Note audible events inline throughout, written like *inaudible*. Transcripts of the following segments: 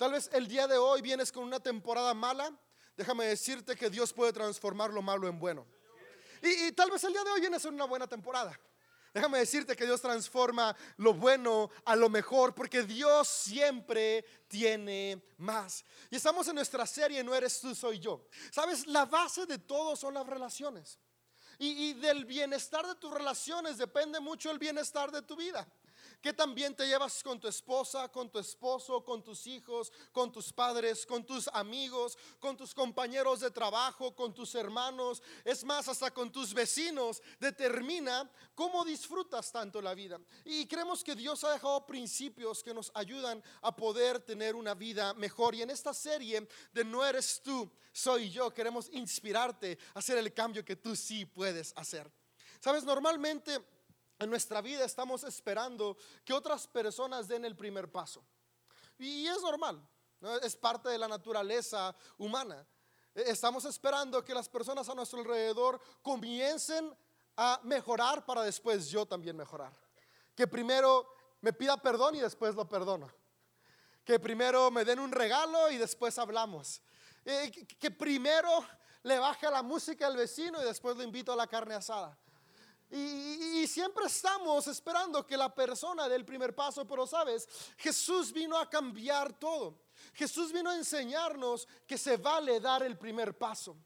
Tal vez el día de hoy vienes con una temporada mala. Déjame decirte que Dios puede transformar lo malo en bueno. Y, y tal vez el día de hoy vienes en una buena temporada. Déjame decirte que Dios transforma lo bueno a lo mejor, porque Dios siempre tiene más. Y estamos en nuestra serie No eres tú, soy yo. Sabes, la base de todo son las relaciones. Y, y del bienestar de tus relaciones depende mucho el bienestar de tu vida. ¿Qué también te llevas con tu esposa, con tu esposo, con tus hijos, con tus padres, con tus amigos, con tus compañeros de trabajo, con tus hermanos? Es más, hasta con tus vecinos. Determina cómo disfrutas tanto la vida. Y creemos que Dios ha dejado principios que nos ayudan a poder tener una vida mejor. Y en esta serie de No eres tú, soy yo, queremos inspirarte a hacer el cambio que tú sí puedes hacer. Sabes, normalmente en nuestra vida estamos esperando que otras personas den el primer paso. Y es normal, es parte de la naturaleza humana. E, estamos esperando que las personas a nuestro alrededor comiencen a mejorar para después yo también mejorar. Que primero me pida perdón y después lo perdono. Que primero me den un regalo y después hablamos. Eh, que primero le baje la música al vecino y después lo invito a la carne asada. Y, siempre estamos esperando que la persona dé el primer paso, pero sabes, Jesús vino a cambiar todo. Jesús vino a enseñarnos que se vale dar el primer paso.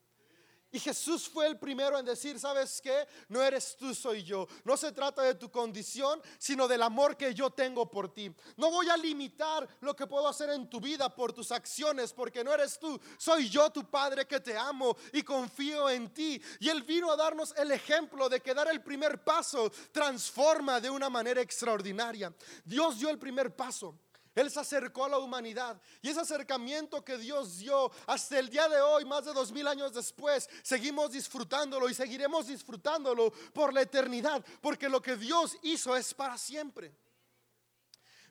Y Jesús fue el primero en decir, ¿sabes qué? No eres tú, soy yo. No se trata de tu condición, sino del amor que yo tengo por ti. No voy a limitar lo que puedo hacer en tu vida por tus acciones, porque no eres tú, soy yo tu Padre que te amo y confío en ti. Y Él vino a darnos el ejemplo de que dar el primer paso transforma de una manera extraordinaria. Dios dio el primer paso. Él se acercó a la humanidad y ese acercamiento que Dios dio hasta el día de hoy, más de dos mil años después, seguimos disfrutándolo y seguiremos disfrutándolo por la eternidad, porque lo que Dios hizo es para siempre.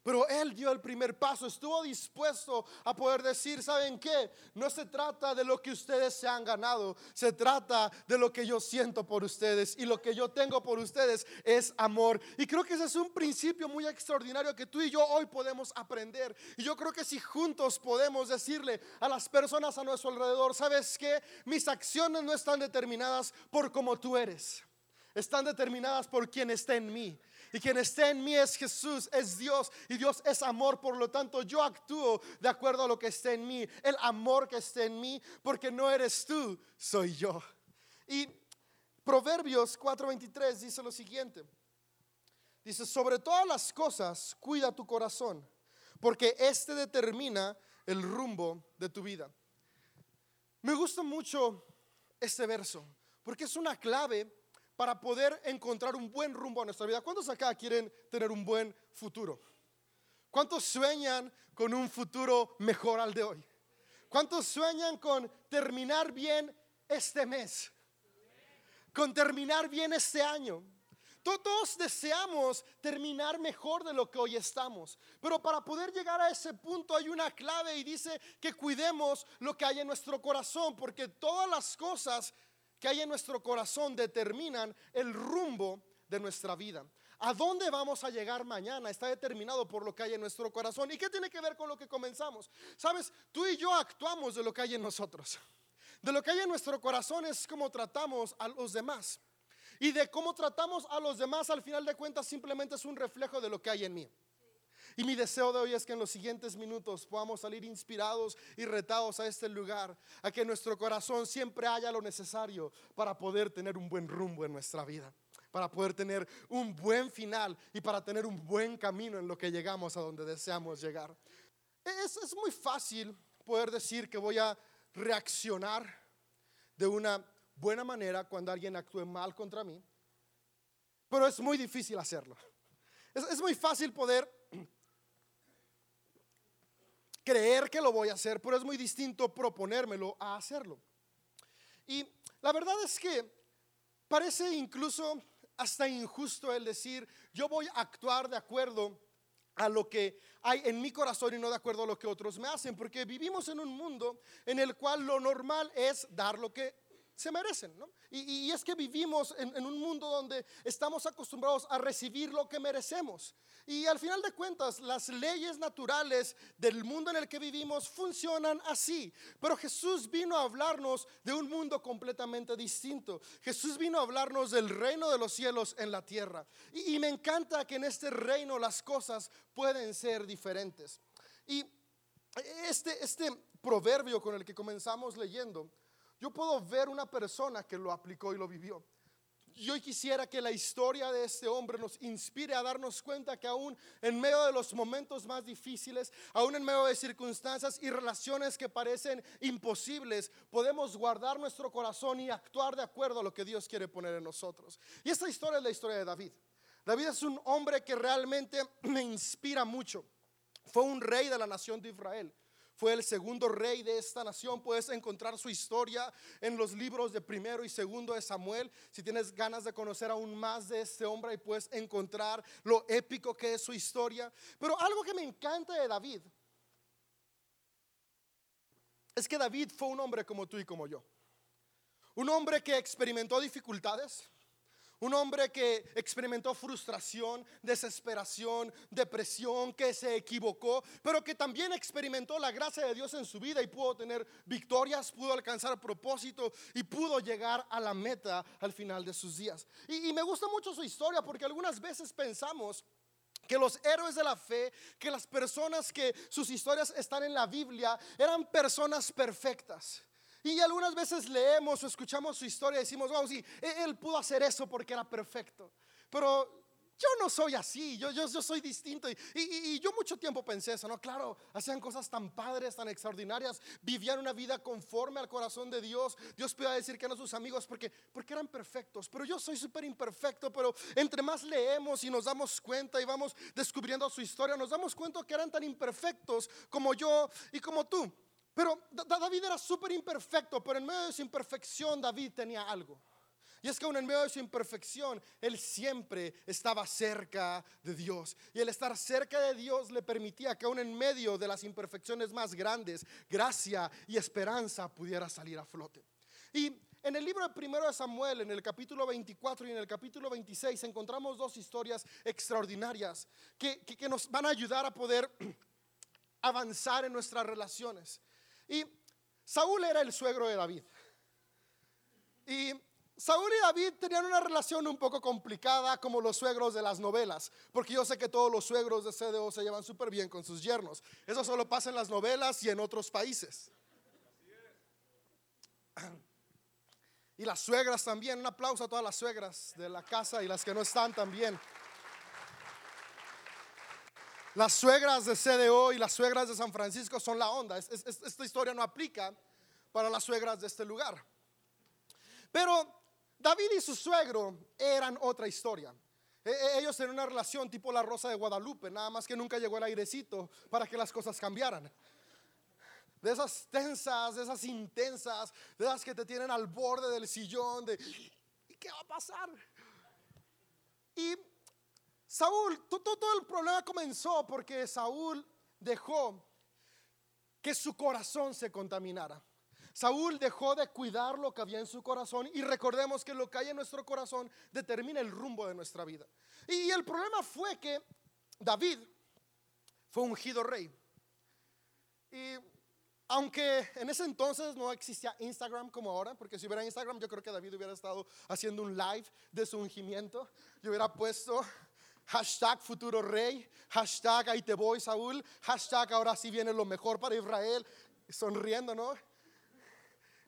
Pero él dio el primer paso, estuvo dispuesto a poder decir, ¿saben qué? No se trata de lo que ustedes se han ganado, se trata de lo que yo siento por ustedes y lo que yo tengo por ustedes es amor. Y creo que ese es un principio muy extraordinario que tú y yo hoy podemos aprender. Y yo creo que si juntos podemos decirle a las personas a nuestro alrededor, ¿sabes qué? Mis acciones no están determinadas por cómo tú eres, están determinadas por quien está en mí. Y quien está en mí es Jesús, es Dios. Y Dios es amor. Por lo tanto, yo actúo de acuerdo a lo que está en mí. El amor que está en mí. Porque no eres tú, soy yo. Y Proverbios 4:23 dice lo siguiente. Dice, sobre todas las cosas, cuida tu corazón. Porque este determina el rumbo de tu vida. Me gusta mucho este verso. Porque es una clave para poder encontrar un buen rumbo a nuestra vida. ¿Cuántos acá quieren tener un buen futuro? ¿Cuántos sueñan con un futuro mejor al de hoy? ¿Cuántos sueñan con terminar bien este mes? Con terminar bien este año. Todos deseamos terminar mejor de lo que hoy estamos, pero para poder llegar a ese punto hay una clave y dice que cuidemos lo que hay en nuestro corazón, porque todas las cosas que hay en nuestro corazón determinan el rumbo de nuestra vida. ¿A dónde vamos a llegar mañana? Está determinado por lo que hay en nuestro corazón. ¿Y qué tiene que ver con lo que comenzamos? Sabes, tú y yo actuamos de lo que hay en nosotros. De lo que hay en nuestro corazón es cómo tratamos a los demás. Y de cómo tratamos a los demás, al final de cuentas, simplemente es un reflejo de lo que hay en mí. Y mi deseo de hoy es que en los siguientes minutos podamos salir inspirados y retados a este lugar, a que nuestro corazón siempre haya lo necesario para poder tener un buen rumbo en nuestra vida, para poder tener un buen final y para tener un buen camino en lo que llegamos a donde deseamos llegar. Es, es muy fácil poder decir que voy a reaccionar de una buena manera cuando alguien actúe mal contra mí, pero es muy difícil hacerlo. Es, es muy fácil poder creer que lo voy a hacer, pero es muy distinto proponérmelo a hacerlo. Y la verdad es que parece incluso hasta injusto el decir, yo voy a actuar de acuerdo a lo que hay en mi corazón y no de acuerdo a lo que otros me hacen, porque vivimos en un mundo en el cual lo normal es dar lo que se merecen. ¿no? Y, es que vivimos en, en, un mundo donde estamos acostumbrados a recibir lo que merecemos. Y al final de cuentas, las leyes naturales del mundo en el que vivimos funcionan así. Pero Jesús vino a hablarnos de un mundo completamente distinto. Jesús vino a hablarnos del reino de los cielos en la tierra. Y, y me encanta que en este reino las cosas pueden ser diferentes. Y este, este proverbio con el que comenzamos leyendo, yo puedo ver una persona que lo aplicó y lo vivió. Yo quisiera que la historia de este hombre nos inspire a darnos cuenta que aún en medio de los momentos más difíciles, aún en medio de circunstancias y relaciones que parecen imposibles, podemos guardar nuestro corazón y actuar de acuerdo a lo que Dios quiere poner en nosotros. Y esta historia es la historia de David. David es un hombre que realmente *clears throat* me inspira mucho. Fue un rey de la nación de Israel fue el segundo rey de esta nación. Puedes encontrar su historia en los libros de primero y segundo de Samuel. Si tienes ganas de conocer aún más de este hombre, y puedes encontrar lo épico que es su historia. Pero algo que me encanta de David es que David fue un hombre como tú y como yo. Un hombre que experimentó dificultades, un hombre que experimentó frustración, desesperación, depresión, que se equivocó, pero que también experimentó la gracia de Dios en su vida y pudo tener victorias, pudo alcanzar propósito y pudo llegar a la meta al final de sus días. Y, me gusta mucho su historia porque algunas veces pensamos que los héroes de la fe, que las personas que sus historias están en la Biblia, eran personas perfectas. Y algunas veces leemos o escuchamos su historia y decimos, wow, sí, e-, él pudo hacer eso porque era perfecto. Pero yo no soy así, yo, yo, soy distinto. Y, y, yo mucho tiempo pensé eso, ¿no? Claro, hacían cosas tan padres, tan extraordinarias, vivían una vida conforme al corazón de Dios. Dios puede decir que eran sus amigos porque, porque eran perfectos, pero yo soy súper imperfecto. Pero entre más leemos y nos damos cuenta y vamos descubriendo su historia, nos damos cuenta que eran tan imperfectos como yo y como tú. Pero David era súper imperfecto, pero en medio de su imperfección David tenía algo. Y es que aún en medio de su imperfección, él siempre estaba cerca de Dios. Y el estar cerca de Dios le permitía que aún en medio de las imperfecciones más grandes, gracia y esperanza pudiera salir a flote. Y en el libro de primero de Samuel, en el capítulo 24 y en el capítulo 26, encontramos dos historias extraordinarias que, que nos van a ayudar a poder *clears throat* avanzar en nuestras relaciones. Y Saúl era el suegro de David. Y Saúl y David tenían una relación un poco complicada como los suegros de las novelas, porque yo sé que todos los suegros de CDO se llevan súper bien con sus yernos. Eso solo pasa en las novelas y en otros países. Y las suegras también, un aplauso a todas las suegras de la casa y las que no están también. Las suegras de CDO y las suegras de San Francisco son la onda. esta historia no aplica para las suegras de este lugar. Pero David y su suegro eran otra historia. E, e, ellos tenían una relación tipo la Rosa de Guadalupe, nada más que nunca llegó el airecito para que las cosas cambiaran. De esas tensas, de esas intensas, de esas que te tienen al borde del sillón, de ¿y qué va a pasar? Y Saúl, todo, el problema comenzó porque Saúl dejó que su corazón se contaminara. Saúl dejó de cuidar lo que había en su corazón y recordemos que lo que hay en nuestro corazón determina el rumbo de nuestra vida. Y el problema fue que David fue ungido rey. Y aunque en ese entonces no existía Instagram como ahora, porque si hubiera Instagram yo creo que David hubiera estado haciendo un live de su ungimiento. Yo hubiera puesto Hashtag futuro rey. Hashtag ahí te voy, Saúl. Hashtag ahora sí viene lo mejor para Israel. Sonriendo, ¿no?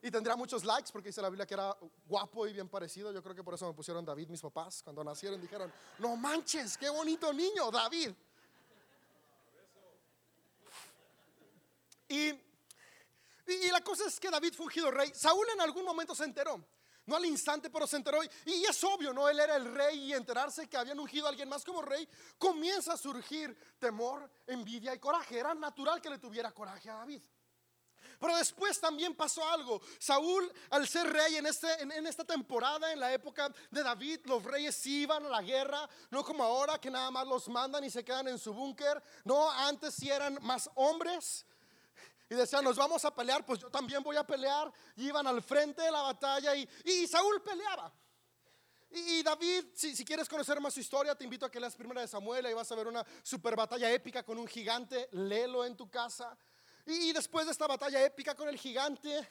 Y tendría muchos likes porque dice la Biblia que era guapo y bien parecido. Yo creo que por eso me pusieron David mis papás. Cuando nacieron dijeron, no manches, qué bonito niño, David. Y, y, la cosa es que David fue rey. Saúl en algún momento se enteró no al instante, pero se enteró. Y es obvio, ¿no? Él era el rey y enterarse que habían ungido a alguien más como rey, comienza a surgir temor, envidia y coraje. Era natural que le tuviera coraje a David. Pero después también pasó algo. Saúl, al ser rey en, este, esta temporada, en la época de David, los reyes iban a la guerra, no como ahora que nada más los mandan y se quedan en su búnker. No, antes sí eran más hombres y decían, nos vamos a pelear, pues yo también voy a pelear. Y iban al frente de la batalla y, y Saúl peleaba. Y, David, si, si, quieres conocer más su historia, te invito a que leas primera de Samuel y vas a ver una super batalla épica con un gigante. Léelo en tu casa. Y, y después de esta batalla épica con el gigante,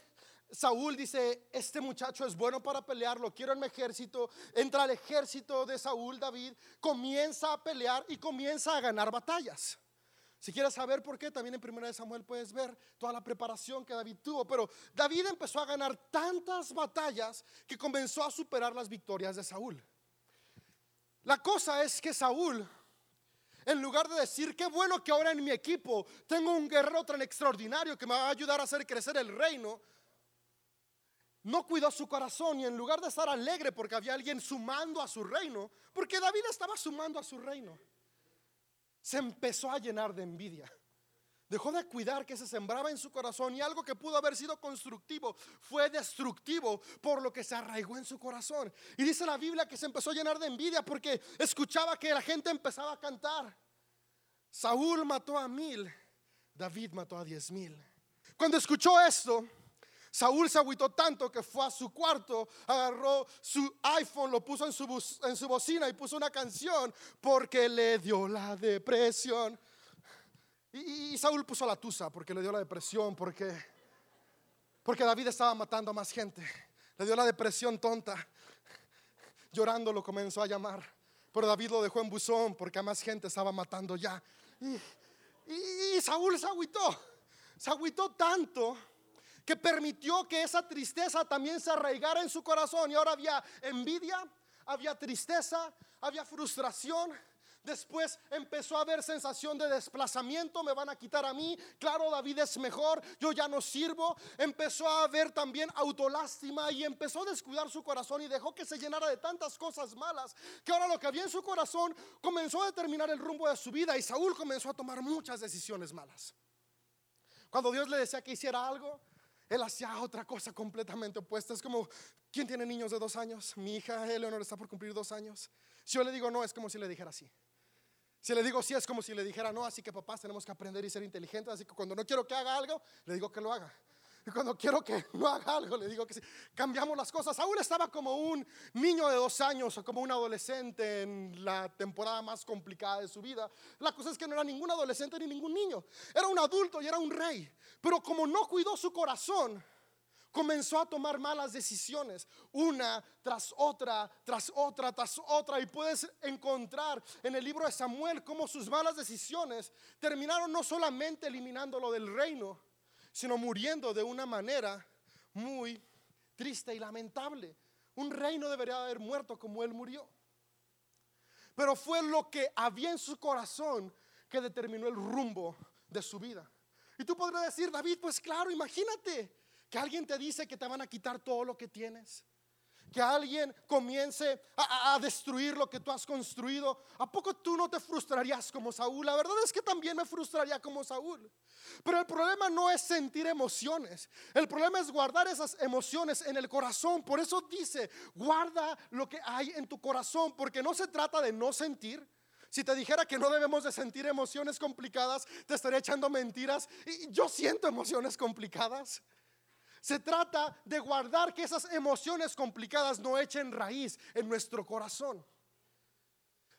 Saúl dice, este muchacho es bueno para pelear, lo quiero en mi ejército. Entra al ejército de Saúl, David, comienza a pelear y comienza a ganar batallas. Si quieres saber por qué, también en Primera Samuel puedes ver toda la preparación que David tuvo. Pero David empezó a ganar tantas batallas que comenzó a superar las victorias de Saúl. La cosa es que Saúl, en lugar de decir, qué bueno que ahora en mi equipo tengo un guerrero tan extraordinario que me va a ayudar a hacer crecer el reino, no cuidó su corazón y en lugar de estar alegre porque había alguien sumando a su reino, porque David estaba sumando a su reino, se empezó a llenar de envidia. Dejó de cuidar que se sembraba en su corazón y algo que pudo haber sido constructivo fue destructivo por lo que se arraigó en su corazón. Y dice la Biblia que se empezó a llenar de envidia porque escuchaba que la gente empezaba a cantar. Saúl mató a mil, David mató a diez mil. Cuando escuchó esto, Saúl se agüitó tanto que fue a su cuarto, agarró su iPhone, lo puso en su, en su bocina y puso una canción porque le dio la depresión. Y, Saúl puso la tusa porque le dio la depresión, porque, porque David estaba matando a más gente. Le dio la depresión tonta. Llorando lo comenzó a llamar. Pero David lo dejó en buzón porque a más gente estaba matando ya. Y, y Saúl se agüitó. Se agüitó tanto que permitió que esa tristeza también se arraigara en su corazón. Y ahora había envidia, había tristeza, había frustración. Después empezó a haber sensación de desplazamiento, me van a quitar a mí, claro, David es mejor, yo ya no sirvo. Empezó a haber también autolástima y empezó a descuidar su corazón y dejó que se llenara de tantas cosas malas, que ahora lo que había en su corazón comenzó a determinar el rumbo de su vida y Saúl comenzó a tomar muchas decisiones malas. Cuando Dios le decía que hiciera algo, él hacía otra cosa completamente opuesta. Es como, ¿quién tiene niños de dos años? Mi hija Eleonor está por cumplir dos años. Si yo le digo no, es como si le dijera sí. Si le digo sí, es como si le dijera no. Así que papás tenemos que aprender y ser inteligentes. Así que cuando no quiero que haga algo, le digo que lo haga. *laughs* Cuando quiero que *laughs* no haga algo, le digo que sí. Cambiamos las cosas. Saúl estaba como un niño de dos años o como un adolescente en la temporada más complicada de su vida. La cosa es que no era ningún adolescente ni ningún niño. Era un adulto y era un rey. Pero como no cuidó su corazón, comenzó a tomar malas decisiones, una tras otra, tras otra, tras otra. Y puedes encontrar en el libro de Samuel cómo sus malas decisiones terminaron no solamente eliminándolo del reino, sino muriendo de una manera muy triste y lamentable. Un reino debería haber muerto como él murió. Pero fue lo que había en su corazón que determinó el rumbo de su vida. Y tú podrías decir, David, pues claro, imagínate que alguien te dice que te van a quitar todo lo que tienes que alguien comience a, destruir lo que tú has construido, ¿a poco tú no te frustrarías como Saúl? La verdad es que también me frustraría como Saúl. Pero el problema no es sentir emociones, el problema es guardar esas emociones en el corazón. Por eso dice, guarda lo que hay en tu corazón, porque no se trata de no sentir. Si te dijera que no debemos de sentir emociones complicadas, te estaría echando mentiras. Y yo siento emociones complicadas. Se trata de guardar que esas emociones complicadas no echen raíz en nuestro corazón.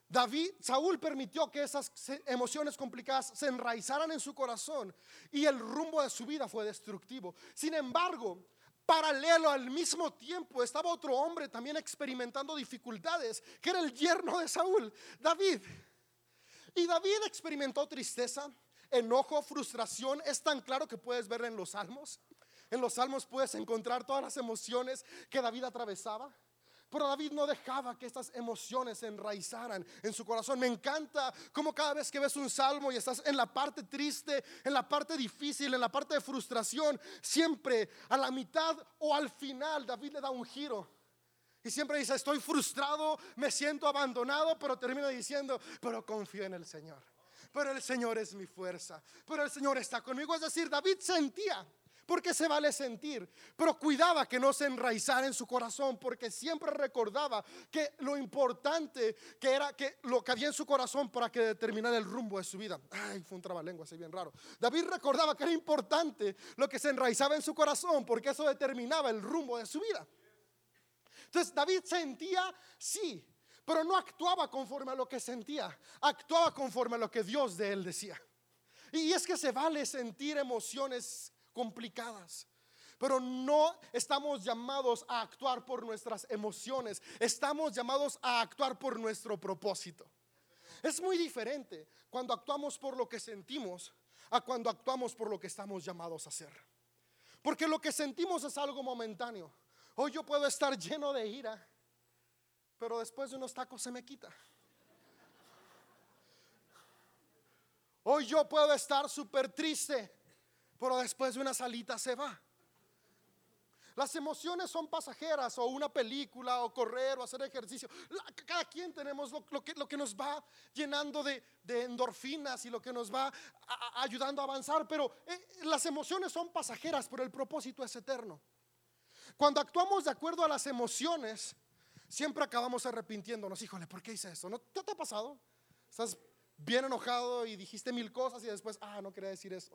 David, Saúl permitió que esas emociones complicadas se enraizaran en su corazón y el rumbo de su vida fue destructivo. Sin embargo, paralelo al mismo tiempo estaba otro hombre también experimentando dificultades, que era el yerno de Saúl, David. Y David experimentó tristeza, enojo, frustración. Es tan claro que puedes ver en los salmos. En los salmos puedes encontrar todas las emociones que David atravesaba. Pero David no dejaba que estas emociones se enraizaran en su corazón. Me encanta cómo cada vez que ves un salmo y estás en la parte triste, en la parte difícil, en la parte de frustración, siempre a la mitad o al final David le da un giro. Y siempre dice, estoy frustrado, me siento abandonado, pero termina diciendo, pero confío en el Señor. Pero el Señor es mi fuerza, pero el Señor está conmigo. Es decir, David sentía porque se vale sentir, pero cuidaba que no se enraizara en su corazón, porque siempre recordaba que lo importante que era que lo que había en su corazón para que determinara el rumbo de su vida. Ay, fue un trabalengua así bien raro. David recordaba que era importante lo que se enraizaba en su corazón, porque eso determinaba el rumbo de su vida. Entonces David sentía, sí, pero no actuaba conforme a lo que sentía, actuaba conforme a lo que Dios de él decía. Y es que se vale sentir emociones complicadas. Pero no estamos llamados a actuar por nuestras emociones, estamos llamados a actuar por nuestro propósito. Es muy diferente cuando actuamos por lo que sentimos a cuando actuamos por lo que estamos llamados a hacer. Porque lo que sentimos es algo momentáneo. Hoy yo puedo estar lleno de ira, pero después de unos tacos se me quita. Hoy yo puedo estar súper triste, pero después de una salita se va. Las emociones son pasajeras, o una película, o correr, o hacer ejercicio. Cada quien tenemos lo, que, nos va llenando de, endorfinas y lo que nos va ayudando a avanzar, pero eh, las emociones son pasajeras, pero el propósito es eterno. Cuando actuamos de acuerdo a las emociones, siempre acabamos arrepintiéndonos. Híjole, ¿por qué hice eso? ¿No te, te ha pasado? Estás bien enojado y dijiste mil cosas y después, ah, no quería decir eso.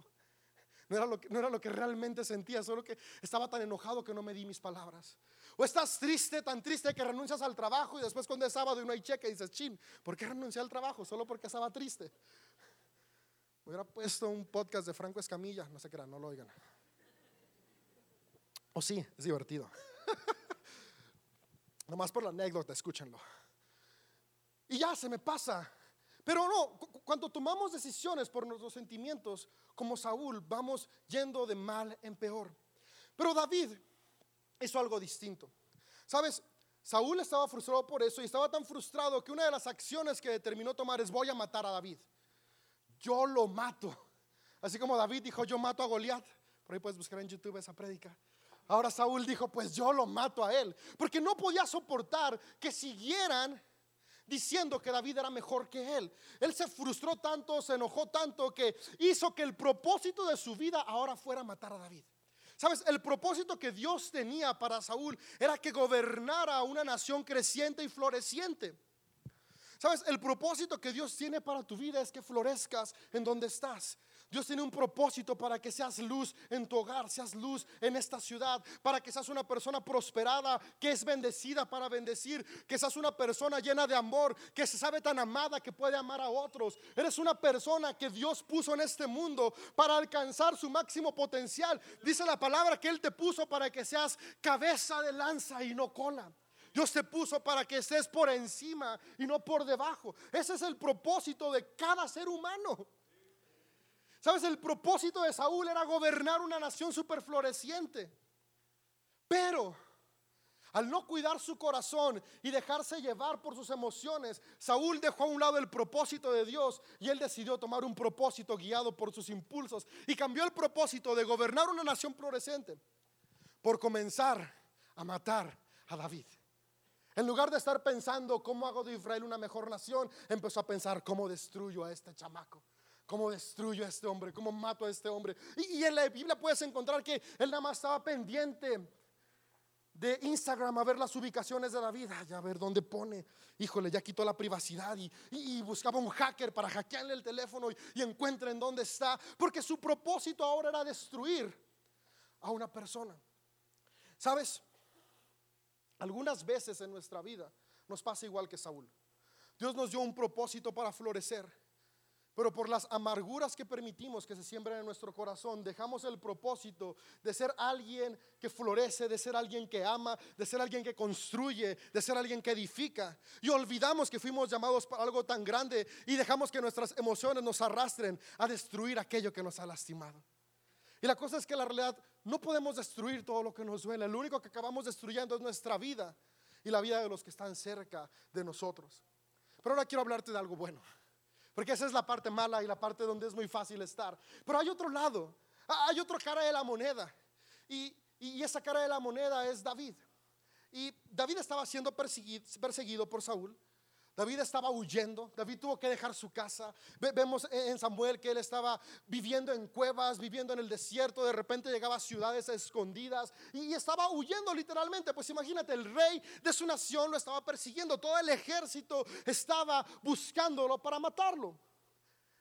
No era, lo que, no era lo que realmente sentía, solo que estaba tan enojado que no me di mis palabras. O estás triste, tan triste que renuncias al trabajo y después cuando es sábado y no hay cheque dices, chin, ¿por qué renuncié al trabajo? Solo porque estaba triste. Hubiera puesto un podcast de Franco Escamilla, no sé qué era, no lo oigan. O sí, es divertido. *laughs* Nomás por la anécdota, escúchenlo. Y ya se me pasa. Pero no, cuando tomamos decisiones por nuestros sentimientos, como Saúl, vamos yendo de mal en peor. Pero David hizo algo distinto. ¿Sabes? Saúl estaba frustrado por eso y estaba tan frustrado que una de las acciones que determinó tomar es voy a matar a David. Yo lo mato. Así como David dijo, yo mato a Goliat. Por ahí puedes buscar en YouTube esa prédica. Ahora Saúl dijo, pues yo lo mato a él. Porque no podía soportar que siguieran diciendo que David era mejor que él. Él se frustró tanto, se enojó tanto que hizo que el propósito de su vida ahora fuera matar a David. Sabes, el propósito que Dios tenía para Saúl era que gobernara una nación creciente y floreciente. Sabes, el propósito que Dios tiene para tu vida es que florezcas en donde estás. Dios tiene un propósito para que seas luz en tu hogar, seas luz en esta ciudad, para que seas una persona prosperada, que es bendecida para bendecir, que seas una persona llena de amor, que se sabe tan amada que puede amar a otros. Eres una persona que Dios puso en este mundo para alcanzar su máximo potencial. Dice la palabra que Él te puso para que seas cabeza de lanza y no cola. Dios te puso para que estés por encima y no por debajo. Ese es el propósito de cada ser humano. Sabes, el propósito de Saúl era gobernar una nación super floreciente. Pero al no cuidar su corazón y dejarse llevar por sus emociones, Saúl dejó a un lado el propósito de Dios y él decidió tomar un propósito guiado por sus impulsos y cambió el propósito de gobernar una nación floreciente por comenzar a matar a David. En lugar de estar pensando cómo hago de Israel una mejor nación, empezó a pensar cómo destruyo a este chamaco. ¿Cómo destruyo a este hombre? ¿Cómo mato a este hombre? Y, en la Biblia puedes encontrar que él nada más estaba pendiente de Instagram a ver las ubicaciones de David, a ver dónde pone. Híjole, ya quitó la privacidad y, buscaba un hacker para hackearle el teléfono y, y en dónde está. Porque su propósito ahora era destruir a una persona. ¿Sabes? Algunas veces en nuestra vida nos pasa igual que Saúl. Dios nos dio un propósito para florecer. Pero por las amarguras que permitimos que se siembren en nuestro corazón, dejamos el propósito de ser alguien que florece, de ser alguien que ama, de ser alguien que construye, de ser alguien que edifica. Y olvidamos que fuimos llamados para algo tan grande y dejamos que nuestras emociones nos arrastren a destruir aquello que nos ha lastimado. Y la cosa es que la realidad no podemos destruir todo lo que nos duele. Lo único que acabamos destruyendo es nuestra vida y la vida de los que están cerca de nosotros. Pero ahora quiero hablarte de algo bueno. Porque esa es la parte mala y la parte donde es muy fácil estar. Pero hay otro lado, hay otra cara de la moneda. Y, esa cara de la moneda es David. Y David estaba siendo perseguido, perseguido por Saúl. David estaba huyendo, David tuvo que dejar su casa. vemos en Samuel que él estaba viviendo en cuevas, viviendo en el desierto, de repente llegaba a ciudades escondidas y estaba huyendo literalmente. Pues imagínate, el rey de su nación lo estaba persiguiendo, todo el ejército estaba buscándolo para matarlo.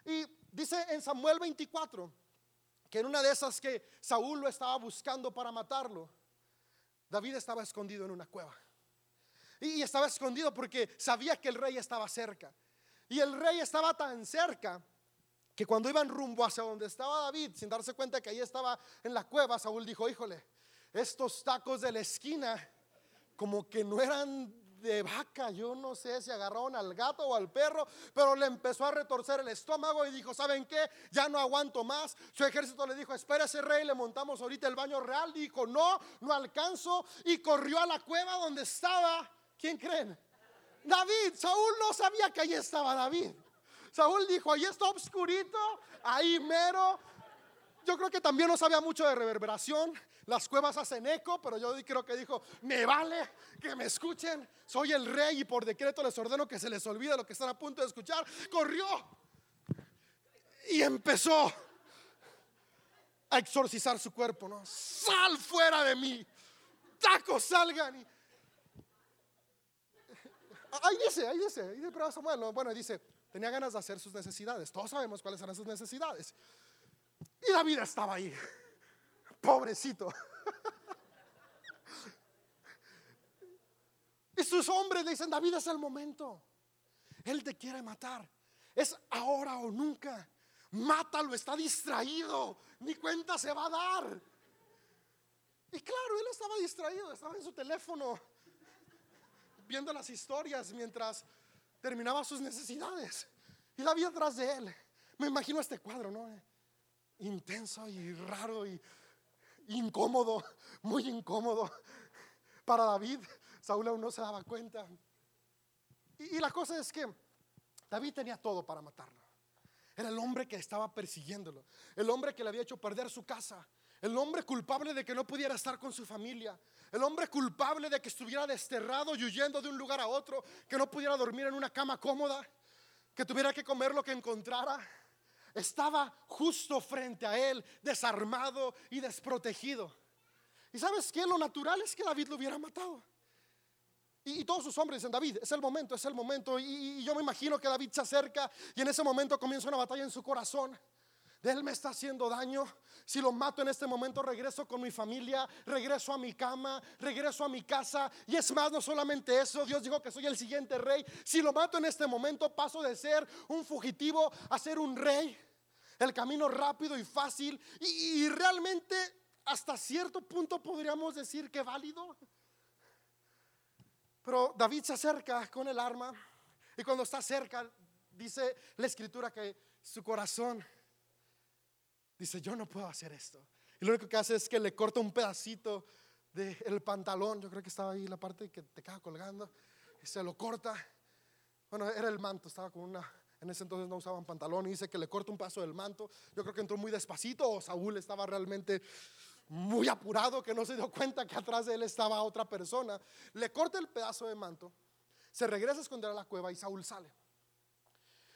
Y dice en Samuel 24 que en una de esas que Saúl lo estaba buscando para matarlo, David estaba escondido en una cueva. Y estaba escondido porque sabía que el rey estaba cerca. Y el rey estaba tan cerca que cuando iban rumbo hacia donde estaba David, sin darse cuenta que ahí estaba en la cueva, Saúl dijo, híjole, estos tacos de la esquina como que no eran de vaca, yo no sé si agarraron al gato o al perro, pero le empezó a retorcer el estómago y dijo, ¿saben qué? Ya no aguanto más. Su ejército le dijo, espera ese rey, le montamos ahorita el baño real. Dijo, no, no alcanzo. Y corrió a la cueva donde estaba ¿Quién creen? David. Saúl no sabía que ahí estaba David. Saúl dijo, ahí está obscurito, ahí mero. Yo creo que también no sabía mucho de reverberación. Las cuevas hacen eco, pero yo creo que dijo, me vale que me escuchen. Soy el rey y por decreto les ordeno que se les olvide lo que están a punto de escuchar. Corrió y empezó a exorcizar su cuerpo. ¿no? Sal fuera de mí. Tacos salgan. Y Ahí dice, ahí dice, ahí dice, pero Samuel, bueno, dice, tenía ganas de hacer sus necesidades. Todos sabemos cuáles eran sus necesidades. Y David estaba ahí, *laughs* pobrecito. *laughs* Y sus hombres le dicen, David es el momento. Él te quiere matar. Es ahora o nunca. Mátalo, está distraído. Ni cuenta se va a dar. Y claro, él estaba distraído, estaba en su teléfono viendo las historias mientras terminaba sus necesidades. Y la vida atrás de él. Me imagino este cuadro, ¿no? Intenso y raro y incómodo, muy incómodo para David. Saúl aún no se daba cuenta. Y la cosa es que David tenía todo para matarlo. Era el hombre que estaba persiguiéndolo, el hombre que le había hecho perder su casa, el hombre culpable de que no pudiera estar con su familia, el hombre culpable de que estuviera desterrado y huyendo de un lugar a otro, que no pudiera dormir en una cama cómoda, que tuviera que comer lo que encontrara. Estaba justo frente a él, desarmado y desprotegido. Y sabes que lo natural es que David lo hubiera matado. Y, todos sus hombres dicen, David, es el momento, es el momento. y yo me imagino que David se acerca y en ese momento comienza una batalla en su corazón. Él me está haciendo daño. Si lo mato en este momento, regreso con mi familia, regreso a mi cama, regreso a mi casa. Y es más, no solamente eso, Dios dijo que soy el siguiente rey. Si lo mato en este momento, paso de ser un fugitivo a ser un rey. El camino rápido y fácil. Y, realmente, hasta cierto punto podríamos decir que válido. Pero David se acerca con el arma. Y cuando está cerca, dice la escritura que su corazón dice, yo no puedo hacer esto. Y lo único que hace es que le corta un pedacito del pantalón, yo creo que estaba ahí la parte que te queda colgando, y se lo corta. Bueno, era el manto, estaba con una, en ese entonces no usaban pantalón, y dice que le corta un paso del manto. Yo creo que entró muy despacito, o Saúl estaba realmente muy apurado, que no se dio cuenta que atrás de él estaba otra persona. Le corta el pedazo de manto, se regresa a esconder a la cueva y Saúl sale.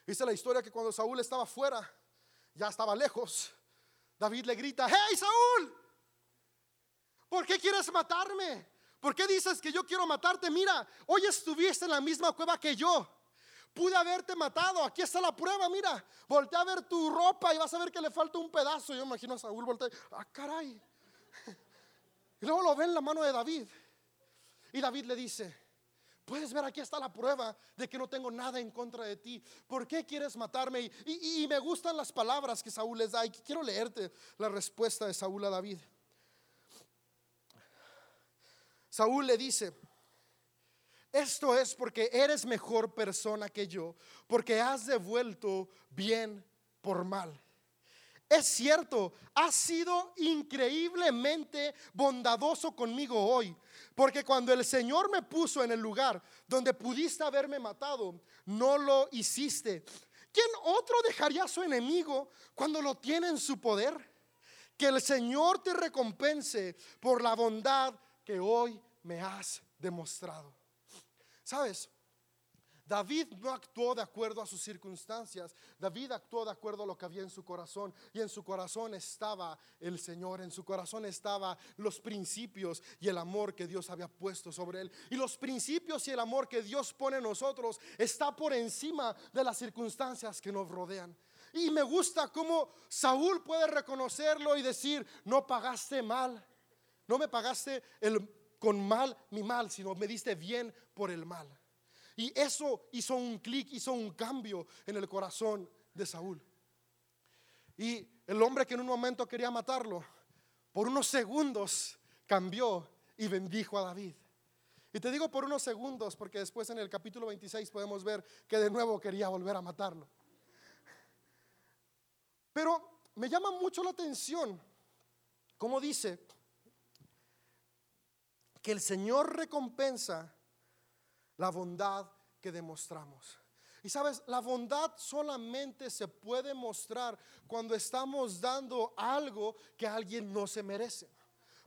Dice la historia que cuando Saúl estaba fuera, ya estaba lejos, David le grita, hey Saúl, ¿por qué quieres matarme? ¿Por qué dices que yo quiero matarte? Mira, hoy estuviste en la misma cueva que yo. Pude haberte matado. Aquí está la prueba. Mira, voltea a ver tu ropa y vas a ver que le falta un pedazo. Yo imagino a Saúl voltea. Ah, caray. *laughs* Y luego lo ve en la mano de David. Y David le dice: Puedes ver, aquí está la prueba de que no tengo nada en contra de ti. ¿Por qué quieres matarme? Y, me gustan las palabras que Saúl les da. Y quiero leerte la respuesta de Saúl a David. Saúl le dice, esto es porque eres mejor persona que yo, porque has devuelto bien por mal. Es cierto, has sido increíblemente bondadoso conmigo hoy. Porque cuando el Señor me puso en el lugar donde pudiste haberme matado, no lo hiciste. ¿Quién otro dejaría a su enemigo cuando lo tiene en su poder? Que el Señor te recompense por la bondad que hoy me has demostrado. ¿Sabes? David no actuó de acuerdo a sus circunstancias, David actuó de acuerdo a lo que había en su corazón y en su corazón estaba el Señor, en su corazón estaba los principios y el amor que Dios había puesto sobre él. Y los principios y el amor que Dios pone en nosotros está por encima de las circunstancias que nos rodean. Y me gusta cómo Saúl puede reconocerlo y decir, no pagaste mal, no me pagaste el, con mal mi mal, sino me diste bien por el mal. Y eso hizo un clic, hizo un cambio en el corazón de Saúl. Y el hombre que en un momento quería matarlo, por unos segundos cambió y bendijo a David. Y te digo por unos segundos porque después en el capítulo 26 podemos ver que de nuevo quería volver a matarlo. Pero me llama mucho la atención, como dice, que el Señor recompensa la bondad que demostramos. Y sabes, la bondad solamente se puede mostrar cuando estamos dando algo que alguien no se merece.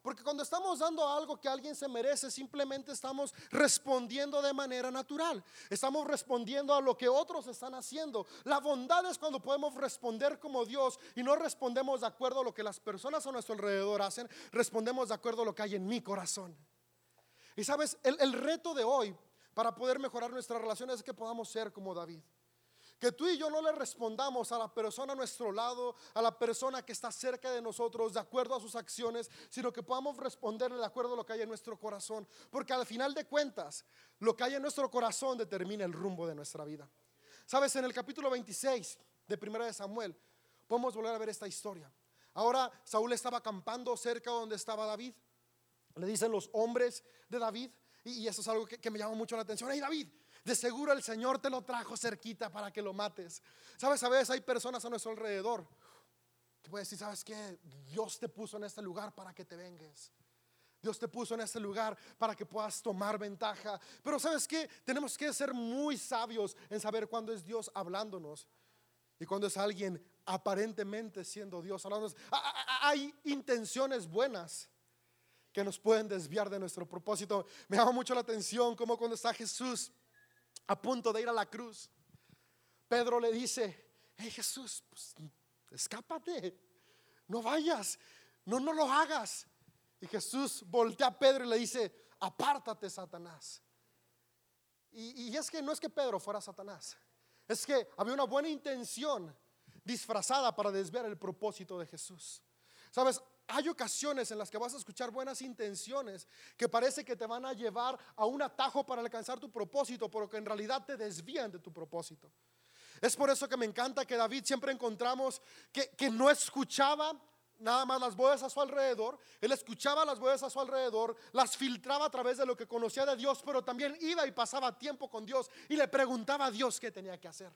Porque cuando estamos dando algo que alguien se merece, simplemente estamos respondiendo de manera natural. Estamos respondiendo a lo que otros están haciendo. La bondad es cuando podemos responder como Dios y no respondemos de acuerdo a lo que las personas a nuestro alrededor hacen, respondemos de acuerdo a lo que hay en mi corazón. Y sabes, el, el reto de hoy para poder mejorar nuestras relaciones es que podamos ser como David. Que tú y yo no le respondamos a la persona a nuestro lado, a la persona que está cerca de nosotros, de acuerdo a sus acciones, sino que podamos responderle de acuerdo a lo que hay en nuestro corazón. Porque al final de cuentas, lo que hay en nuestro corazón determina el rumbo de nuestra vida. Sabes, en el capítulo 26 de Primera de Samuel, podemos volver a ver esta historia. Ahora Saúl estaba acampando cerca donde estaba David. Le dicen los hombres de David, y, eso es algo que, me llama mucho la atención. Hey David, de seguro el Señor te lo trajo cerquita para que lo mates. Sabes, a veces hay personas a nuestro alrededor que pueden decir, ¿sabes qué? Dios te puso en este lugar para que te vengues. Dios te puso en este lugar para que puedas tomar ventaja. Pero sabes qué? Tenemos que ser muy sabios en saber cuándo es Dios hablándonos y cuándo es alguien aparentemente siendo Dios hablándonos. Hay intenciones buenas que nos pueden desviar de nuestro propósito. Me llama mucho la atención como cuando está Jesús a punto de ir a la cruz, Pedro le dice, hey Jesús, pues, escápate, no vayas, no, no lo hagas. Y Jesús voltea a Pedro y le dice, apártate Satanás. Y, y es que no es que Pedro fuera Satanás, es que había una buena intención disfrazada para desviar el propósito de Jesús. Sabes, hay ocasiones en las que vas a escuchar buenas intenciones que parece que te van a llevar a un atajo para alcanzar tu propósito, pero que en realidad te desvían de tu propósito. Es por eso que me encanta que David siempre encontramos que, que no escuchaba nada más las voces a su alrededor, él escuchaba las voces a su alrededor, las filtraba a través de lo que conocía de Dios, pero también iba y pasaba tiempo con Dios y le preguntaba a Dios qué tenía que hacer.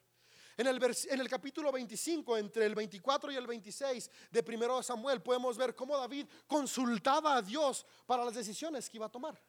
En el, capítulo 25, entre el 24 y el 26 de primero de Samuel, podemos ver cómo David consultaba a Dios para las decisiones que iba a tomar.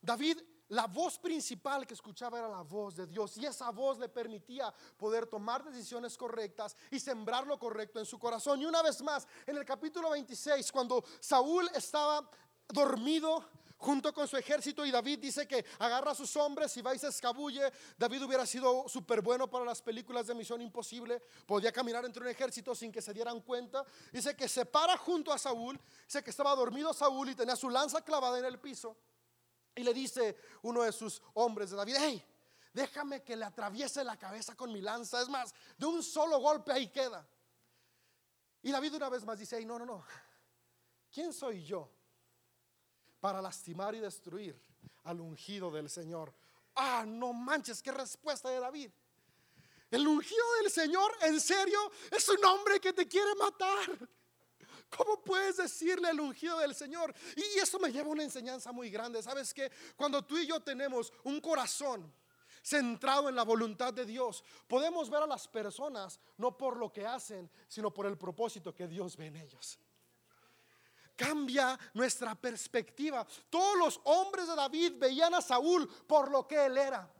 David, la voz principal que escuchaba era la voz de Dios y esa voz le permitía poder tomar decisiones correctas y sembrar lo correcto en su corazón. Y una vez más, en el capítulo 26, cuando Saúl estaba dormido, junto con su ejército y David dice que agarra a sus hombres y va y se escabulle. David hubiera sido súper bueno para las películas de Misión Imposible, podía caminar entre un ejército sin que se dieran cuenta. Dice que se para junto a Saúl, dice que estaba dormido Saúl y tenía su lanza clavada en el piso. Y le dice uno de sus hombres de David, hey, déjame que le atraviese la cabeza con mi lanza. Es más, de un solo golpe ahí queda. Y David una vez más dice, hey, no, no, no. ¿Quién soy yo? Para lastimar y destruir al ungido del Señor. Ah, no manches, qué respuesta de David. El ungido del Señor, en serio, es un hombre que te quiere matar. ¿Cómo puedes decirle el ungido del Señor? Y eso me lleva a una enseñanza muy grande. ¿Sabes que Cuando tú y yo tenemos un corazón centrado en la voluntad de Dios, podemos ver a las personas no por lo que hacen, sino por el propósito que Dios ve en ellos cambia nuestra perspectiva. Todos los hombres de David veían a Saúl por lo que él era.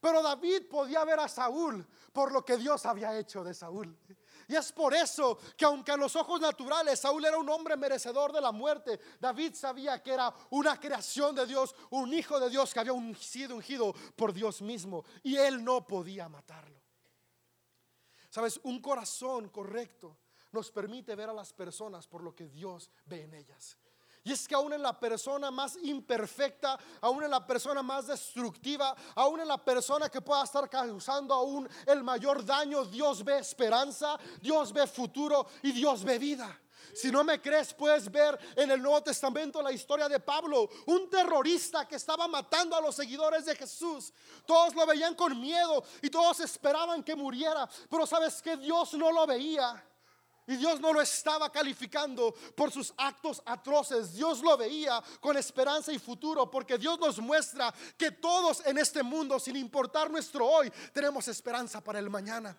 Pero David podía ver a Saúl por lo que Dios había hecho de Saúl. Y es por eso que aunque a los ojos naturales Saúl era un hombre merecedor de la muerte, David sabía que era una creación de Dios, un hijo de Dios que había sido ungido por Dios mismo y él no podía matarlo. Sabes, un corazón correcto nos permite ver a las personas por lo que Dios ve en ellas. Y es que aún en la persona más imperfecta, aún en la persona más destructiva, aún en la persona que pueda estar causando aún el mayor daño, Dios ve esperanza, Dios ve futuro y Dios ve vida. Si no me crees, puedes ver en el Nuevo Testamento la historia de Pablo, un terrorista que estaba matando a los seguidores de Jesús. Todos lo veían con miedo y todos esperaban que muriera, pero sabes que Dios no lo veía. Y Dios no lo estaba calificando por sus actos atroces. Dios lo veía con esperanza y futuro porque Dios nos muestra que todos en este mundo, sin importar nuestro hoy, tenemos esperanza para el mañana.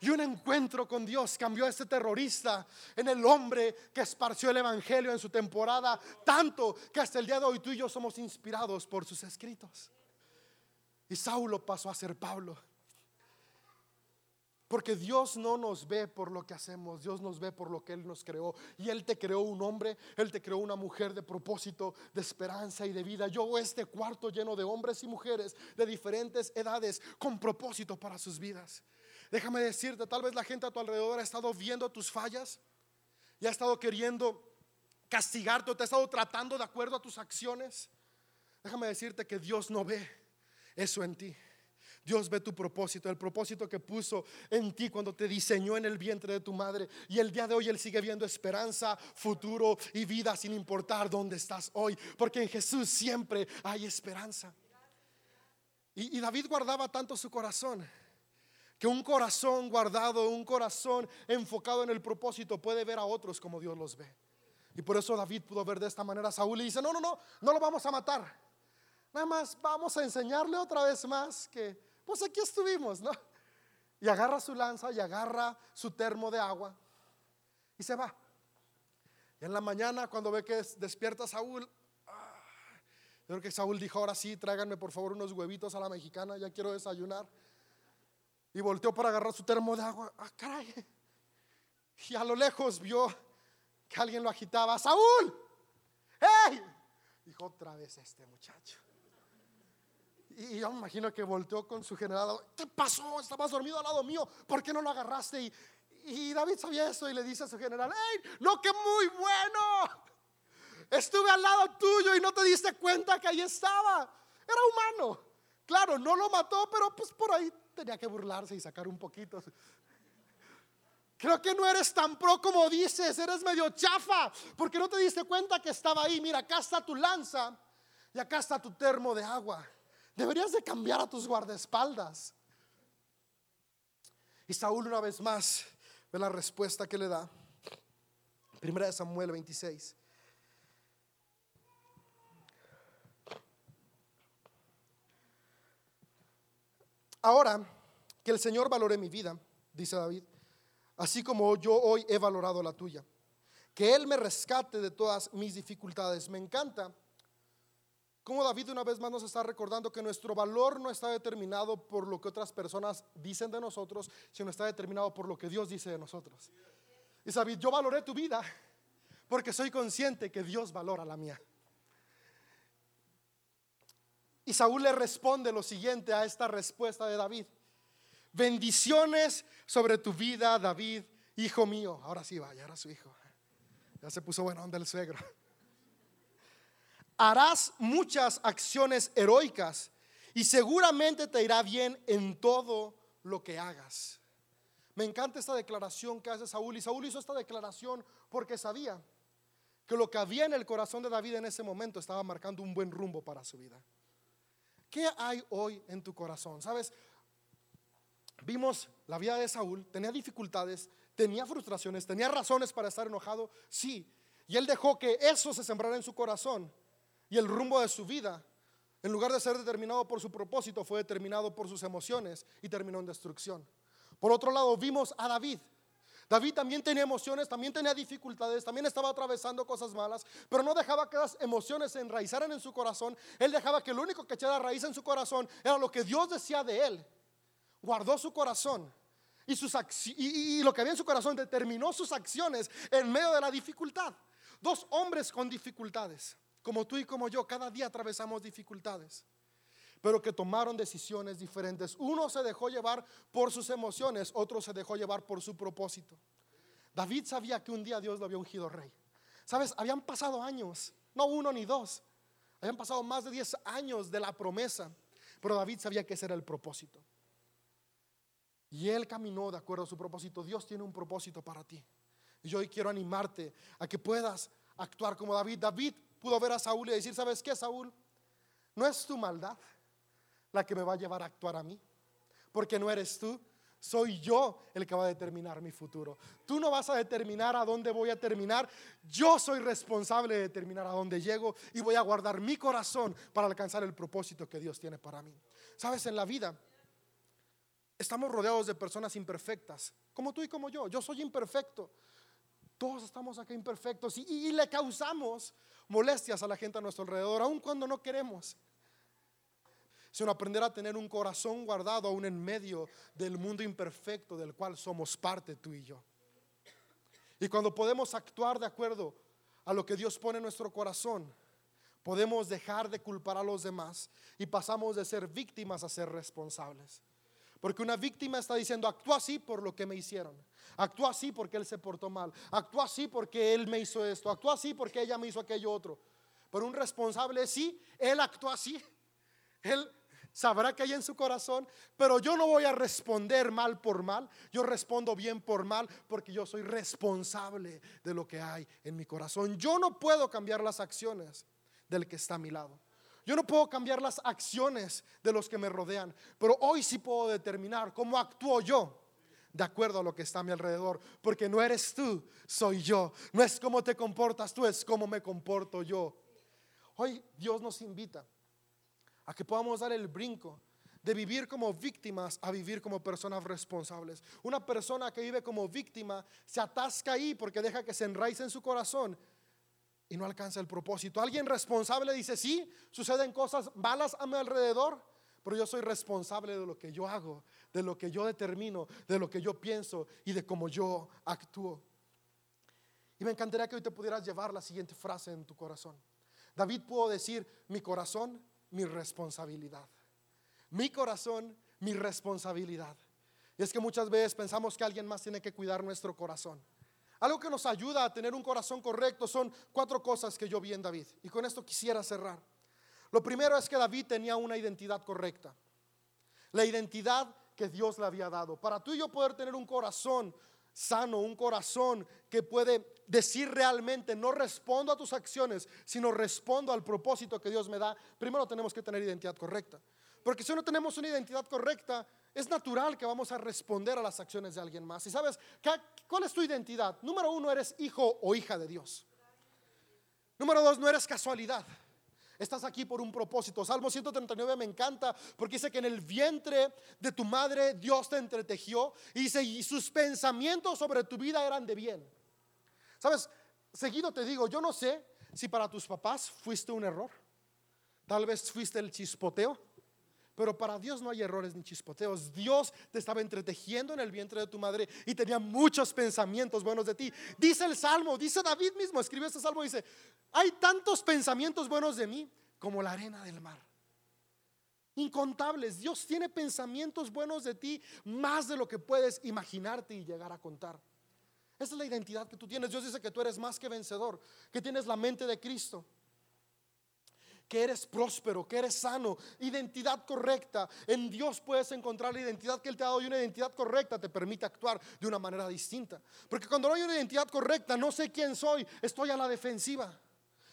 Y un encuentro con Dios cambió a este terrorista en el hombre que esparció el Evangelio en su temporada, tanto que hasta el día de hoy tú y yo somos inspirados por sus escritos. Y Saulo pasó a ser Pablo. Porque Dios no nos ve por lo que hacemos, Dios nos ve por lo que Él nos creó. Y Él te creó un hombre, Él te creó una mujer de propósito, de esperanza y de vida. Yo este cuarto lleno de hombres y mujeres de diferentes edades con propósito para sus vidas. Déjame decirte, tal vez la gente a tu alrededor ha estado viendo tus fallas y ha estado queriendo castigarte o te ha estado tratando de acuerdo a tus acciones. Déjame decirte que Dios no ve eso en ti. Dios ve tu propósito, el propósito que puso en ti cuando te diseñó en el vientre de tu madre. Y el día de hoy Él sigue viendo esperanza, futuro y vida sin importar dónde estás hoy. Porque en Jesús siempre hay esperanza. Y, David guardaba tanto su corazón. Que un corazón guardado, un corazón enfocado en el propósito puede ver a otros como Dios los ve. Y por eso David pudo ver de esta manera a Saúl y dice, no, no, no, no lo vamos a matar. Nada más vamos a enseñarle otra vez más que pues aquí estuvimos, ¿no? Y agarra su lanza y agarra su termo de agua y se va. Y en la mañana, cuando ve que despierta Saúl, ah, yo creo que Saúl dijo: Ahora sí, tráiganme por favor unos huevitos a la mexicana, ya quiero desayunar. Y volteó para agarrar su termo de agua. ¡Ah, caray! Y a lo lejos vio que alguien lo agitaba: ¡Saúl! ¡Hey! Dijo otra vez este muchacho. Y yo me imagino que volteó con su general. ¿Qué pasó? Estabas dormido al lado mío. ¿Por qué no lo agarraste? Y, David sabía eso y le dice a su general, ¡Ey! No, que muy bueno. Estuve al lado tuyo y no te diste cuenta que ahí estaba. Era humano. Claro, no lo mató, pero pues por ahí tenía que burlarse y sacar un poquito. Creo que no eres tan pro como dices, eres medio chafa, porque no te diste cuenta que estaba ahí. Mira, acá está tu lanza y acá está tu termo de agua. Deberías de cambiar a tus guardaespaldas. Y Saúl una vez más ve la respuesta que le da. Primera de Samuel 26. Ahora que el Señor valore mi vida, dice David, así como yo hoy he valorado la tuya. Que Él me rescate de todas mis dificultades. Me encanta como David una vez más nos está recordando que nuestro valor no está determinado por lo que otras personas dicen de nosotros, sino está determinado por lo que Dios dice de nosotros. Y David, yo valoré tu vida porque soy consciente que Dios valora la mía. Y Saúl le responde lo siguiente a esta respuesta de David. Bendiciones sobre tu vida, David, hijo mío. Ahora sí vaya, ahora su hijo. Ya se puso bueno onda el suegro harás muchas acciones heroicas y seguramente te irá bien en todo lo que hagas. Me encanta esta declaración que hace Saúl y Saúl hizo esta declaración porque sabía que lo que había en el corazón de David en ese momento estaba marcando un buen rumbo para su vida. ¿Qué hay hoy en tu corazón? ¿Sabes? Vimos la vida de Saúl, tenía dificultades, tenía frustraciones, tenía razones para estar enojado, sí. Y él dejó que eso se sembrara en su corazón y el rumbo de su vida, en lugar de ser determinado por su propósito, fue determinado por sus emociones y terminó en destrucción. Por otro lado, vimos a David. David también tenía emociones, también tenía dificultades, también estaba atravesando cosas malas, pero no dejaba que las emociones se enraizaran en su corazón. Él dejaba que lo único que echara raíz en su corazón era lo que Dios decía de él. Guardó su corazón y, sus y, lo que había en su corazón determinó sus acciones en medio de la dificultad. Dos hombres con dificultades, como tú y como yo, cada día atravesamos dificultades, pero que tomaron decisiones diferentes. Uno se dejó llevar por sus emociones, otro se dejó llevar por su propósito. David sabía que un día Dios lo había ungido rey. Sabes, habían pasado años, no uno ni dos, habían pasado más de diez años de la promesa, pero David sabía que ese era el propósito. Y él caminó de acuerdo a su propósito. Dios tiene un propósito para ti. Y yo hoy quiero animarte a que puedas actuar como David. David pudo ver a Saúl y decir, ¿sabes qué, Saúl? No es tu maldad la que me va a llevar a actuar a mí, porque no eres tú, soy yo el que va a determinar mi futuro. Tú no vas a determinar a dónde voy a terminar. Yo soy responsable de determinar a dónde llego y voy a guardar mi corazón para alcanzar el propósito que Dios tiene para mí. Sabes, en la vida estamos rodeados de personas imperfectas, como tú y como yo. Yo soy imperfecto. Todos estamos acá imperfectos y, le causamos molestias a la gente a nuestro alrededor, aun cuando no queremos sino aprender a tener un corazón guardado aún en medio del mundo imperfecto del cual somos parte tú y yo. Y cuando podemos actuar de acuerdo a lo que Dios pone en nuestro corazón, podemos dejar de culpar a los demás y pasamos de ser víctimas a ser responsables. Porque una víctima está diciendo, actúa así por lo que me hicieron. Actúa así porque él se portó mal. Actúa así porque él me hizo esto. Actúa así porque ella me hizo aquello otro. Pero un responsable sí, él actúa así. Él sabrá que hay en su corazón, pero yo no voy a responder mal por mal, yo respondo bien por mal porque yo soy responsable de lo que hay en mi corazón. Yo no puedo cambiar las acciones del que está a mi lado. Yo no puedo cambiar las acciones de los que me rodean, pero hoy sí puedo determinar cómo actúo yo de acuerdo a lo que está a mi alrededor, porque no eres tú, soy yo. No es cómo te comportas tú, es cómo me comporto yo. Hoy Dios nos invita a que podamos dar el brinco de vivir como víctimas a vivir como personas responsables. Una persona que vive como víctima se atasca ahí porque deja que se enraice en su corazón y no alcanza el propósito. Alguien responsable dice, sí, suceden cosas malas a mi alrededor, pero yo soy responsable de lo que yo hago, de lo que yo determino, de lo que yo pienso y de cómo yo actúo. Y me encantaría que hoy te pudieras llevar la siguiente frase en tu corazón. David pudo decir, mi corazón mi responsabilidad. Mi corazón, mi responsabilidad. Y es que muchas veces pensamos que alguien más tiene que cuidar nuestro corazón. Algo que nos ayuda a tener un corazón correcto son cuatro cosas que yo vi en David. Y con esto quisiera cerrar. Lo primero es que David tenía una identidad correcta. La identidad que Dios le había dado. Para tú y yo poder tener un corazón sano, un corazón que puede decir realmente, no respondo a tus acciones, sino respondo al propósito que Dios me da, primero tenemos que tener identidad correcta. Porque si no tenemos una identidad correcta, es natural que vamos a responder a las acciones de alguien más. Y sabes, ¿cuál es tu identidad? Número uno, eres hijo o hija de Dios. Número dos, no eres casualidad. Estás aquí por un propósito. Salmo 139 me encanta porque dice que en el vientre de tu madre Dios te entretejió y dice, y sus pensamientos sobre tu vida eran de bien. Sabes, seguido te digo, yo no sé si para tus papás fuiste un error. Tal vez fuiste el chispoteo. Pero para Dios no hay errores ni chispoteos. Dios te estaba entretejiendo en el vientre de tu madre y tenía muchos pensamientos buenos de ti. Dice el Salmo, dice David mismo, escribió este Salmo, dice, hay tantos pensamientos buenos de mí como la arena del mar. Incontables. Dios tiene pensamientos buenos de ti más de lo que puedes imaginarte y llegar a contar. Esa es la identidad que tú tienes. Dios dice que tú eres más que vencedor, que tienes la mente de Cristo que eres próspero, que eres sano, identidad correcta. En Dios puedes encontrar la identidad que Él te ha dado y una identidad correcta te permite actuar de una manera distinta. Porque cuando no hay una identidad correcta, no sé quién soy, estoy a la defensiva.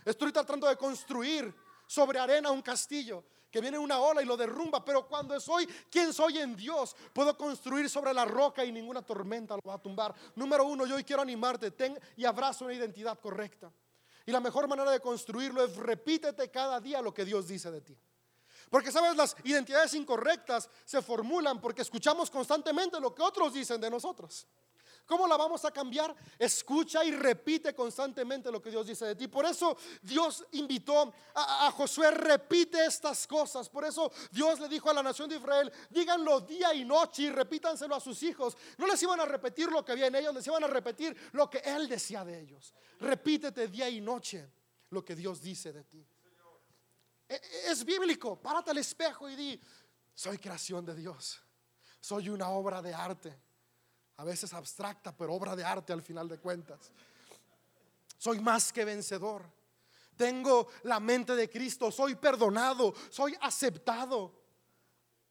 Estoy tratando de construir sobre arena un castillo que viene una ola y lo derrumba, pero cuando soy quien soy en Dios, puedo construir sobre la roca y ninguna tormenta lo va a tumbar. Número uno, yo hoy quiero animarte, ten y abrazo una identidad correcta. Y la mejor manera de construirlo es repítete cada día lo que Dios dice de ti. Porque sabes, las identidades incorrectas se formulan porque escuchamos constantemente lo que otros dicen de nosotros. ¿Cómo la vamos a cambiar? Escucha y repite constantemente lo que Dios dice de ti. Por eso Dios invitó a, Josué, repite estas cosas. Por eso Dios le dijo a la nación de Israel, díganlo día y noche y repítanselo a sus hijos. No les iban a repetir lo que había en ellos, les iban a repetir lo que Él decía de ellos. Repítete día y noche lo que Dios dice de ti. E, e, es bíblico, párate al espejo y di, soy creación de Dios, soy una obra de arte a veces abstracta, pero obra de arte al final de cuentas. Soy más que vencedor. Tengo la mente de Cristo, soy perdonado, soy aceptado.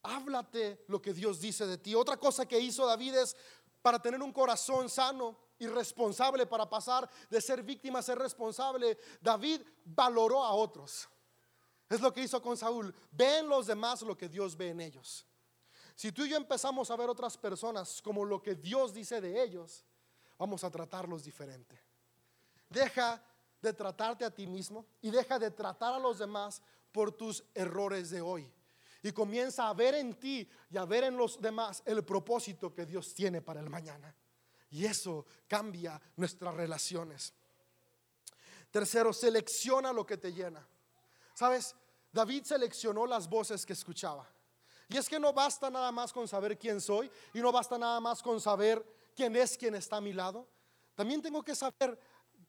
Háblate lo que Dios dice de ti. Otra cosa que hizo David es para tener un corazón sano y responsable para pasar de ser víctima a ser responsable. David valoró a otros. Es lo que hizo con Saúl. Ve en los demás lo que Dios ve en ellos. Si tú y yo empezamos a ver otras personas como lo que Dios dice de ellos, vamos a tratarlos diferente. Deja de tratarte a ti mismo y deja de tratar a los demás por tus errores de hoy. Y comienza a ver en ti y a ver en los demás el propósito que Dios tiene para el mañana. Y eso cambia nuestras relaciones. Tercero, selecciona lo que te llena. ¿Sabes? David seleccionó las voces que escuchaba. Y es que no basta nada más con saber quién soy y no basta nada más con saber quién es quien está a mi lado. También tengo que saber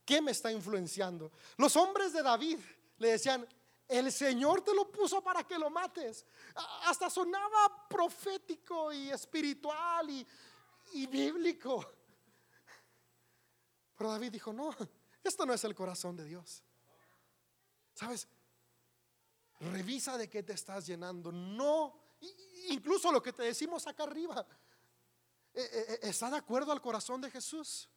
qué me está influenciando. Los hombres de David le decían, el Señor te lo puso para que lo mates. Hasta sonaba profético y espiritual y, y bíblico. Pero David dijo, no, esto no es el corazón de Dios. ¿Sabes? Revisa de qué te estás llenando. No Incluso lo que te decimos acá arriba, eh, eh, eh, ¿está de acuerdo al corazón de Jesús?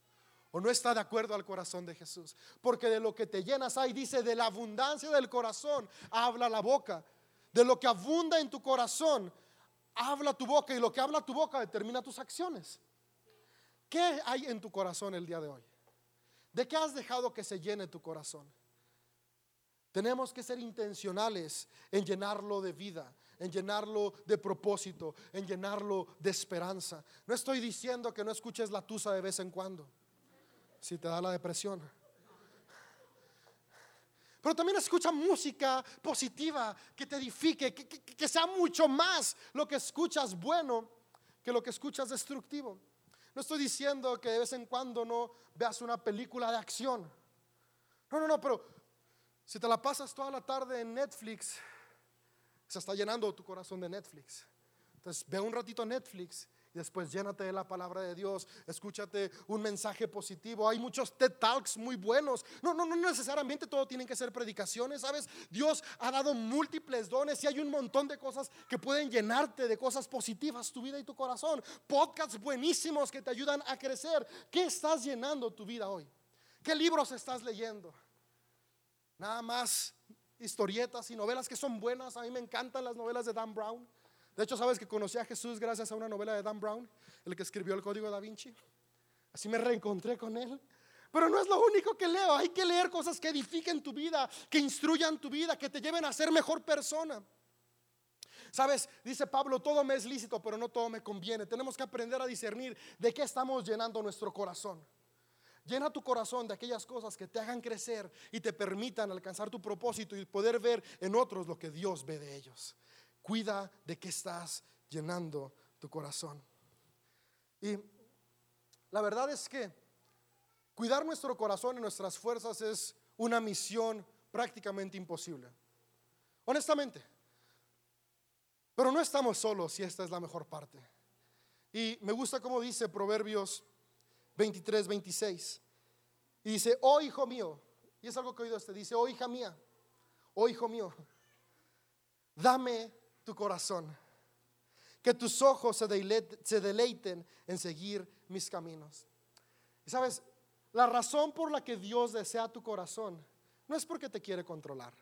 ¿O no está de acuerdo al corazón de Jesús? Porque de lo que te llenas ahí, dice, de la abundancia del corazón, habla la boca. De lo que abunda en tu corazón, habla tu boca. Y lo que habla tu boca determina tus acciones. ¿Qué hay en tu corazón el día de hoy? ¿De qué has dejado que se llene tu corazón? Tenemos que ser intencionales en llenarlo de vida, en llenarlo de propósito, en llenarlo de esperanza. No estoy diciendo que no escuches la tusa de vez en cuando, si te da la depresión. Pero también escucha música positiva que te edifique, que, que, sea mucho más lo que escuchas bueno que lo que escuchas destructivo. No estoy diciendo que de vez en cuando no veas una película de acción. No, no, no, pero si te la pasas toda la tarde en Netflix se está llenando tu corazón de Netflix. Entonces ve un ratito Netflix y después llénate de la palabra de Dios, escúchate un mensaje positivo. Hay muchos TED Talks muy buenos. No, no, no necesariamente todo tienen que ser predicaciones, ¿sabes? Dios ha dado múltiples dones y hay un montón de cosas que pueden llenarte de cosas positivas tu vida y tu corazón. Podcasts buenísimos que te ayudan a crecer. ¿Qué estás llenando tu vida hoy? ¿Qué libros estás leyendo? Nada más historietas y novelas que son buenas. A mí me encantan las novelas de Dan Brown. De hecho, sabes que conocí a Jesús gracias a una novela de Dan Brown, el que escribió el Código da Vinci. Así me reencontré con él. Pero no es lo único que leo. Hay que leer cosas que edifiquen tu vida, que instruyan tu vida, que te lleven a ser mejor persona. Sabes, dice Pablo, todo me es lícito, pero no todo me conviene. Tenemos que aprender a discernir de qué estamos llenando nuestro corazón. Llena tu corazón de aquellas cosas que te hagan crecer y te permitan alcanzar tu propósito y poder ver en otros lo que Dios ve de ellos. Cuida de que estás llenando tu corazón. Y la verdad es que cuidar nuestro corazón y nuestras fuerzas es una misión prácticamente imposible. Honestamente. Pero no estamos solos y esta es la mejor parte. Y me gusta como dice Proverbios 23, 26. Y dice, oh hijo mío, y es algo que he oído este, dice, oh hija mía, oh hijo mío, dame tu corazón, que tus ojos se, se deleiten en seguir mis caminos. Y sabes, la razón por la que Dios desea tu corazón no es porque te quiere controlar.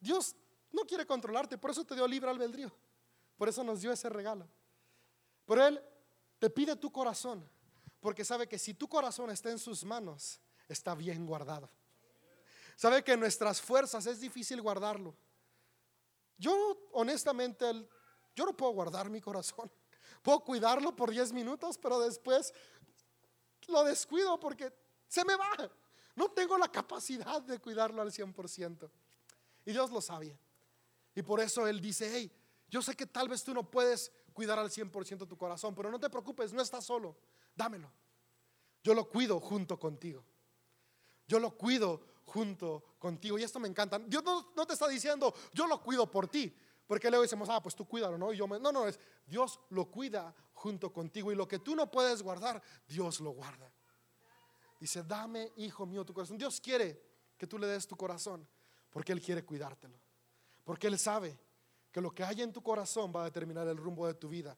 Dios no quiere controlarte, por eso te dio libre albedrío. Por eso nos dio ese regalo. Pero Él te pide tu corazón porque sabe que si tu corazón está en sus manos, está bien guardado. Sabe que en nuestras fuerzas es difícil guardarlo. Yo honestamente, yo no puedo guardar mi corazón. *laughs* Puedo cuidarlo por 10 minutos, pero después lo descuido porque se me va. No tengo la capacidad de cuidarlo al 100%. Y Dios lo sabía. Y por eso Él dice, hey, yo sé que tal vez tú no puedes cuidar al 100% tu corazón, pero no te preocupes, no estás solo, dámelo. Yo lo cuido junto contigo. Yo lo cuido junto contigo. Y esto me encanta. Dios no, te está diciendo, yo lo cuido por ti. Porque luego decimos, ah, pues tú cuídalo, ¿no? Y yo me, no, no, es Dios lo cuida junto contigo. Y lo que tú no puedes guardar, Dios lo guarda. Dice, dame, hijo mío, tu corazón. Dios quiere que tú le des tu corazón porque Él quiere cuidártelo. Porque Él sabe que lo que hay en tu corazón va a determinar el rumbo de tu vida.